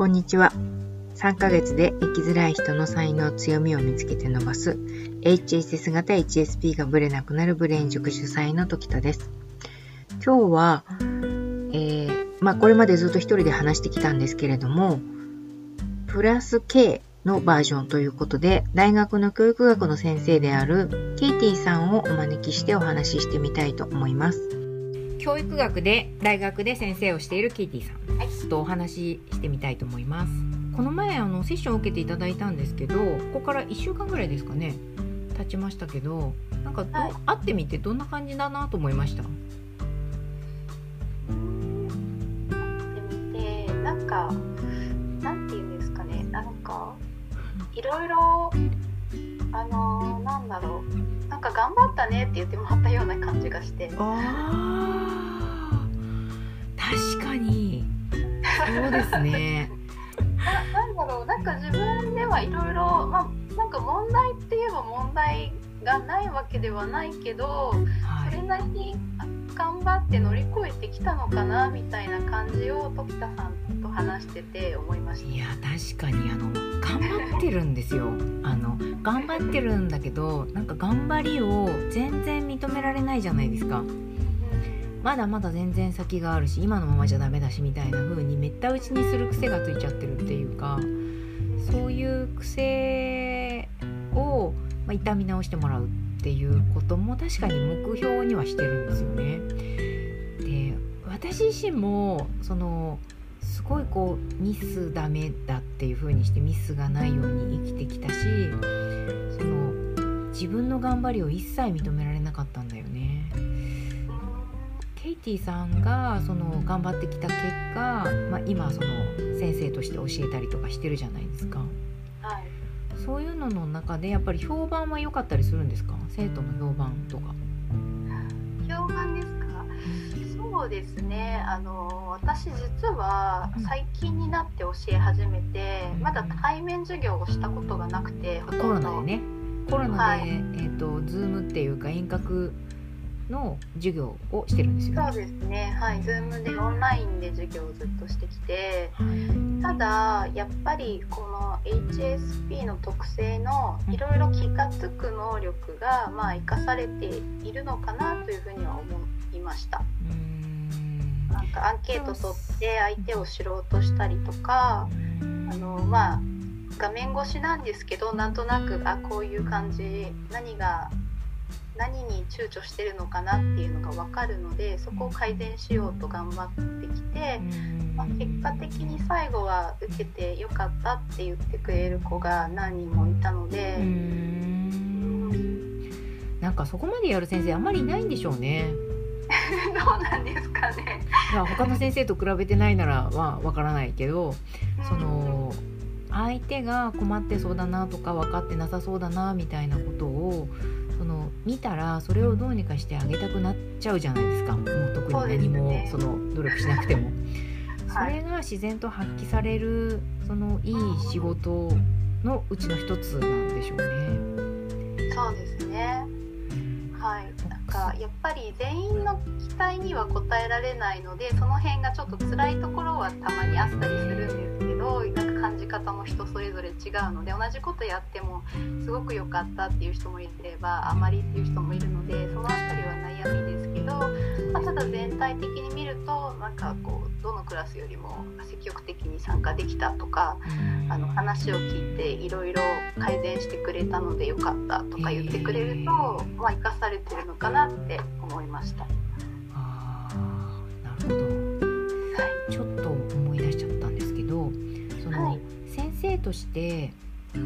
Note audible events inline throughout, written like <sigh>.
こんにちは。3ヶ月で生きづらい人の才能強みを見つけて伸ばす HSS 型 HSP がブレなくなるブレイン塾主催の時田です。今日は、えー、まあこれまでずっと一人で話してきたんですけれども、プラス K のバージョンということで、大学の教育学の先生であるケイティさんをお招きしてお話ししてみたいと思います。教育学で大学で先生をしているケイティさんとお話ししてみたいと思います。この前あのセッションを受けていただいたんですけど、ここから1週間ぐらいですかね、経ちましたけど、なんかど、はい、会ってみてどんな感じだなと思いました？会ってみてなんかなんていうんですかね、なんかいろいろあのー、なんだろうなんか頑張ったねって言ってもらったような感じがして。あ確かに。そうですね。ななんだろうなんか自分ではいろいろまあなんか問題って言えば問題がないわけではないけど、はい、それなりに頑張って乗り越えてきたのかなみたいな感じを時田さんと話してて思いました。いや確かにあの頑張ってるんですよ。あの頑張ってるんだけどなんか頑張りを全然認められないじゃないですか。まだまだ全然先があるし今のままじゃダメだしみたいな風にめった打ちにする癖がついちゃってるっていうかそういう癖を、まあ、痛み直してもらう。っっていうことも確かに目標にはしてるんですよね。で私自身もそのすごいこうミスダメだっていう風にしてミスがないように生きてきたしその自分の頑張りを一切認められなかったんだよね。ケイティさんがその頑張ってきた結果、まあ、今その先生として教えたりとかしてるじゃないですか。そういうのの中でやっぱり評判は良かったりするんですか？生徒の評判とか。評判ですか？そうですね。あの私実は最近になって教え始めて、うん、まだ対面授業をしたことがなくてコロナでね。コロナで、はい、えーと、ズームっていうか遠隔の授業をしてるんですよ、ね、そうですね。はい。Zoom でオンラインで授業をずっとしてきて、はい、ただやっぱりこの HSP の特性のいろいろ気が付く能力がまあ生かされているのかなというふうには思いました。なんかアンケート取って相手を知ろうとしたりとかあのまあ画面越しなんですけどなんとなくあこういう感じ何が何に躊躇してるのかなっていうのが分かるのでそこを改善しようと頑張ってきて、まあ、結果的に最後は受けてよかったって言ってくれる子が何人もいたので。なんかそこまでやる先生あんまりいないんでしょうね。<laughs> どうなんですかね。いや他の先生と比べてないならはわからないけど、その相手が困ってそうだなとか分かってなさそうだなみたいなことを見たらそれをどうにかしてあげたくなっちゃうじゃないですか。もう特に何もその努力しなくても。それが自然と発揮されるそのいい仕事のうちの一つなんでしょうね。そうですね。はい、やっぱり全員の期待には応えられないのでその辺がちょっと辛いところはたまにあったりするんですけどなんか感じ方も人それぞれ違うので同じことやってもすごく良かったっていう人もいればあまりっていう人もいるのでその辺りは悩みですけど、まあ、ただ全体的に見るとなんかこうどのクラスよりも積極的に参加できたとかあの話を聞いていろいろ改善してくれたのでよかったとか言ってくれると、まあ、生かされてるのかなって思いました。あなるほど、はい、ちょっと思い出しちゃったんですけどその、はい、先生として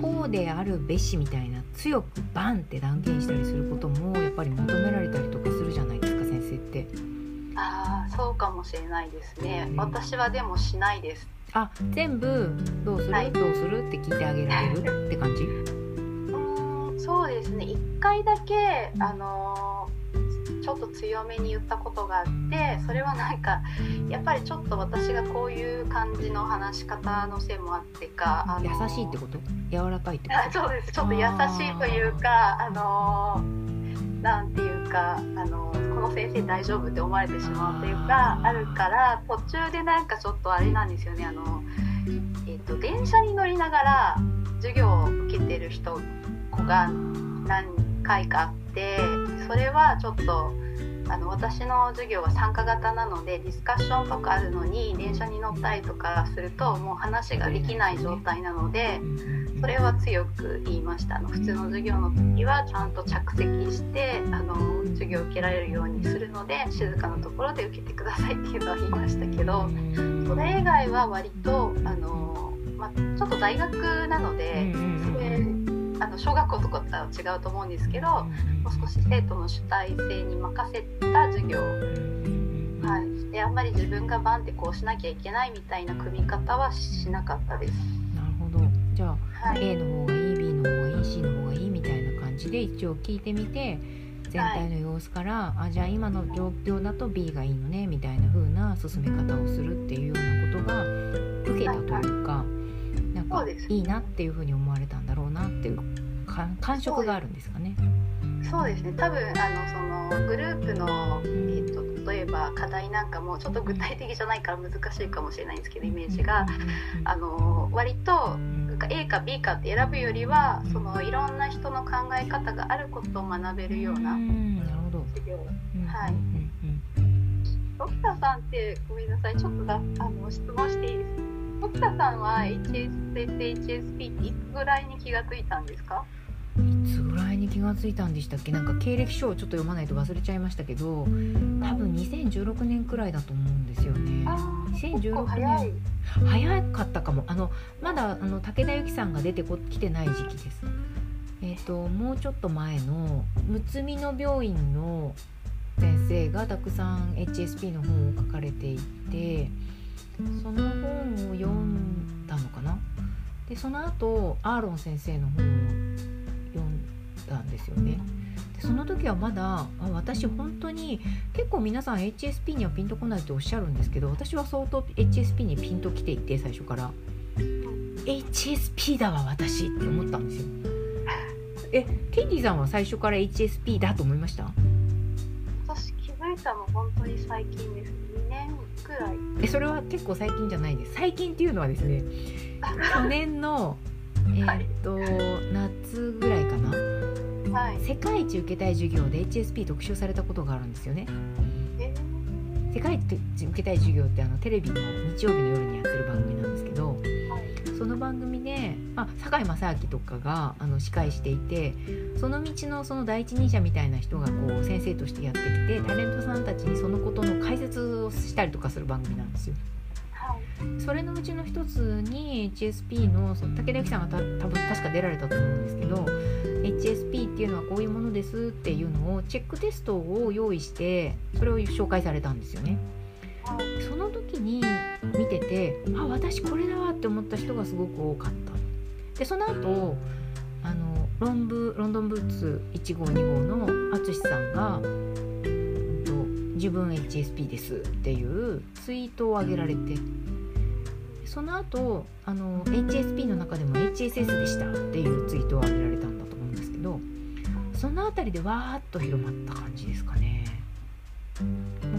こうであるべしみたいな強くバンって断言したりすることもやっぱり求められたりとかするじゃないですかて。ああそうかもしれないですね、私はでもしないです。あ全部どうする、はい、どうするって聞いてあげられる？<laughs> って感じ？うんそうですね。1回だけあのー、ちょっと強めに言ったことがあってそれはなんかやっぱりちょっと私がこういう感じの話し方のせいもあってか、あのー、優しいってこと？柔らかいってこと？そうです。ちょっと優しいというかあのー、なんていうかあのこの先生大丈夫って思われてしまうというかあるから途中でなんかちょっとあれなんですよね。あのえーと、電車に乗りながら授業を受けてる人子が何回かあってそれはちょっとあの私の授業は参加型なのでディスカッションとかあるのに電車に乗ったりとかするともう話ができない状態なのでそれは強く言いました。あの普通の授業の時はちゃんと着席してあの授業を受けられるようにするので静かなところで受けてくださいっていうのは言いましたけどそれ以外は割とあの、まあ、ちょっと大学なのでそれあの小学校とかとは違うと思うんですけどもう少し生徒の主体性に任せた授業。はい、であんまり自分がバンってこうしなきゃいけないみたいな組み方はしなかったです。じゃあ、はい、A の方がいい B の方がいい C の方がいいみたいな感じで一応聞いてみて全体の様子から、はい、あじゃあ今の状況だと B がいいのねみたいな風な進め方をするっていうようなことが受けたというか、はい、なんかいいなっていう風に思われたんだろうなっていう感触があるんですかね。そうですね。多分あのそのグループの、例えば課題なんかもちょっと具体的じゃないから難しいかもしれないんですけどイメージがあの割と A か B かって選ぶよりはそのいろんな人の考え方があることを学べるような授業。はい。ドクターさんってごめんなさいちょっとだあの質問していいですか？ドクターさんは HSS、HSP っていつぐらいに気がついたんですか？いつ気が付いたんでしたっけ？なんか経歴書をちょっと読まないと忘れちゃいましたけど多分2016年くらいだと思うんですよね。2016年早かったかも。あのまだあの武田由紀さんが出てこ来てない時期です。えーと、もうちょっと前のむつみの病院の先生がたくさん HSP の本を書かれていてその本を読んだのかな？でその後アーロン先生の本を読んですよね。でその時はまだあ私本当に結構皆さん HSP にはピンとこないっておっしゃるんですけど私は相当 HSP にピンときていて最初から。HSP だわ私って思ったんですよ。えケイティさんは最初から HSP だと思いました？私気づいたの本当に最近です。2年くらい。えそれは結構最近じゃないです。最近っていうのはですね <laughs> 去年のえー、っと、はい、夏ぐらいかな、はい、世界一受けたい授業で HSP 特集されたことがあるんですよね。えー、世界一受けたい授業ってあのテレビの日曜日の夜にやってる番組なんですけど、はい、その番組で、まあ、堺正明とかがあの司会していてその道のその第一人者みたいな人がこう先生としてやってきてタレントさんたちにそのことの解説をしたりとかする番組なんですよ。それのうちの一つに HSP のその武田由紀さんがた多分確か出られたと思うんですけど HSP っていうのはこういうものですっていうのをチェックテストを用意してそれを紹介されたんですよね。その時に見ててあ私これだわって思った人がすごく多かった。でその後あのロンブロンドンブーツ1号2号の淳さんが自分 HSP ですっていうツイートを上げられてその後あの HSP の中でも HSS でしたっていうツイートを上げられたんだと思うんですけどその辺りでわーっと広まった感じですかね。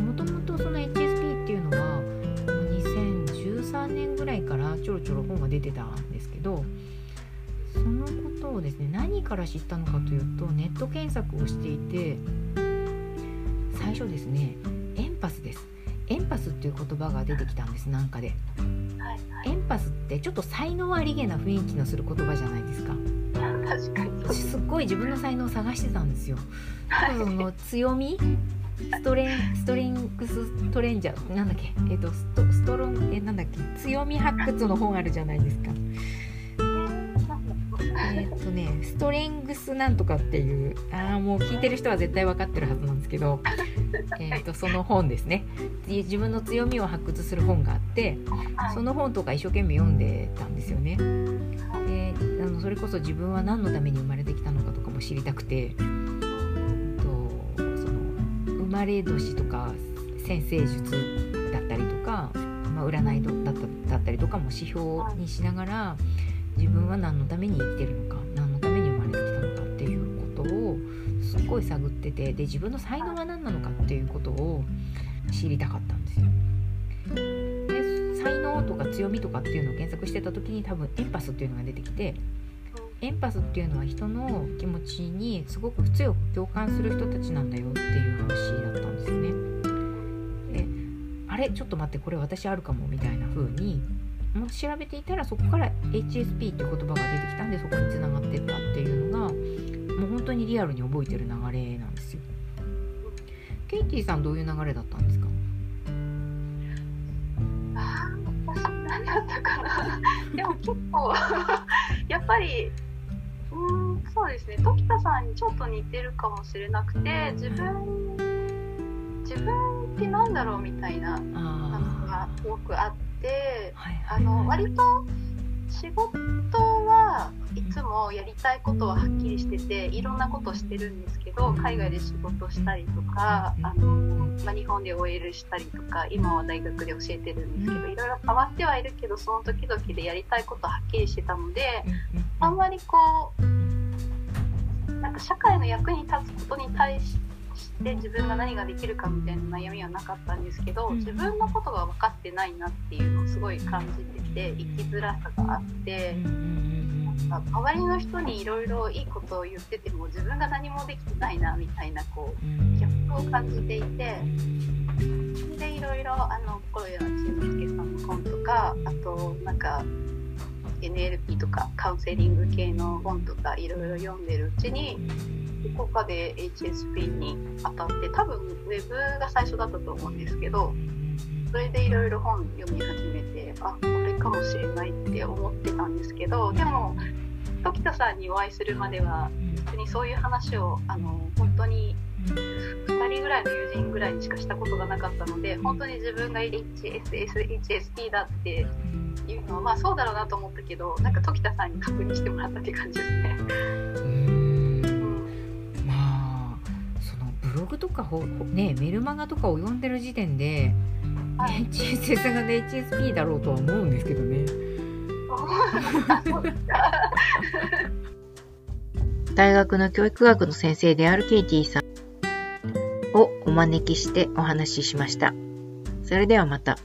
もともとその HSP っていうのは2013年ぐらいからちょろちょろ本が出てたんですけどそのことをですね何から知ったのかというとネット検索をしていて最初ですねエンパスです。エンパスっていう言葉が出てきたんですなんかで、エンパスってちょっと才能ありげな雰囲気のする言葉じゃないですか。確かに。私すっごい自分の才能を探してたんですよ、はい、その強み？ストレンストリングストレンジャー？なんだっけ？えっ、ー、とストストロンえなんだっけ？強み発掘の本あるじゃないですかえっ、とねストレングスなんとかっていうああもう聞いてる人は絶対分かってるはずなんですけど、<laughs> えとその本ですね自分の強みを発掘する本があってその本とか一生懸命読んでたんですよね。であのそれこそ自分は何のために生まれてきたのかとかも知りたくてとその生まれ年とか先生術だったりとか、まあ、占いだっただったりとかも指標にしながら自分は何のために生きてるのか何のために生まれてきたのかっていうことをすっごい探っててで自分の才能は何なのかっていうことを知りたかったんですよ。で才能とか強みとかっていうのを検索してた時に多分エンパスっていうのが出てきてエンパスっていうのは人の気持ちにすごく強く共感する人たちなんだよっていう話だったんですよね。であれちょっと待ってこれ私あるかもみたいな風にも調べていたらそこから HSP っていう言葉が出てきたんでそこにつながってったっていうのがもう本当にリアルに覚えてる流れなんですよ。ケイティさんどういう流れだったんですか？何だったかな。<laughs> でも結構 <laughs> やっぱりうんそうですね。時田さんにちょっと似てるかもしれなくて自分自分ってなんだろうみたいなのがすごくあって、あの割と仕事はいつもやりたいことははっきりしてていろんなことしてるんですけど海外で仕事したりとかあの、まあ、日本で OL したりとか今は大学で教えてるんですけどいろいろ変わってはいるけどその時々でやりたいことははっきりしてたのであんまりこうなんか社会の役に立つことに対して自分が何ができるかみたいな悩みはなかったんですけど自分のことが分かってないなっていうのをすごい感じてて生きづらさがあって。周りの人にいろいろいいことを言ってても自分が何もできてないなみたいなこうギャップを感じていてそれでいろいろあの心谷慎之介さんの本とかあとなんか NLP とかカウンセリング系の本とかいろいろ読んでるうちにどこかで HSP に当たって多分ウェブが最初だったと思うんですけどそれでいろいろ本読み始めてあこれかもしれないって思ってたんですけどでも時田さんにお会いするまでは別にそういう話をあの本当に2人ぐらいの友人ぐらいにしかしたことがなかったので本当に自分が HSSHSP だっていうのはまあそうだろうなと思ったけどなんか時田さんに確認してもらったって感じですね。ログとかねメルマガとかを読んでる時点で HSS がね HSP だろうとは思うんですけどね。<laughs> 大学の教育学の先生であるケイティさんをお招きしてお話ししました。それではまた。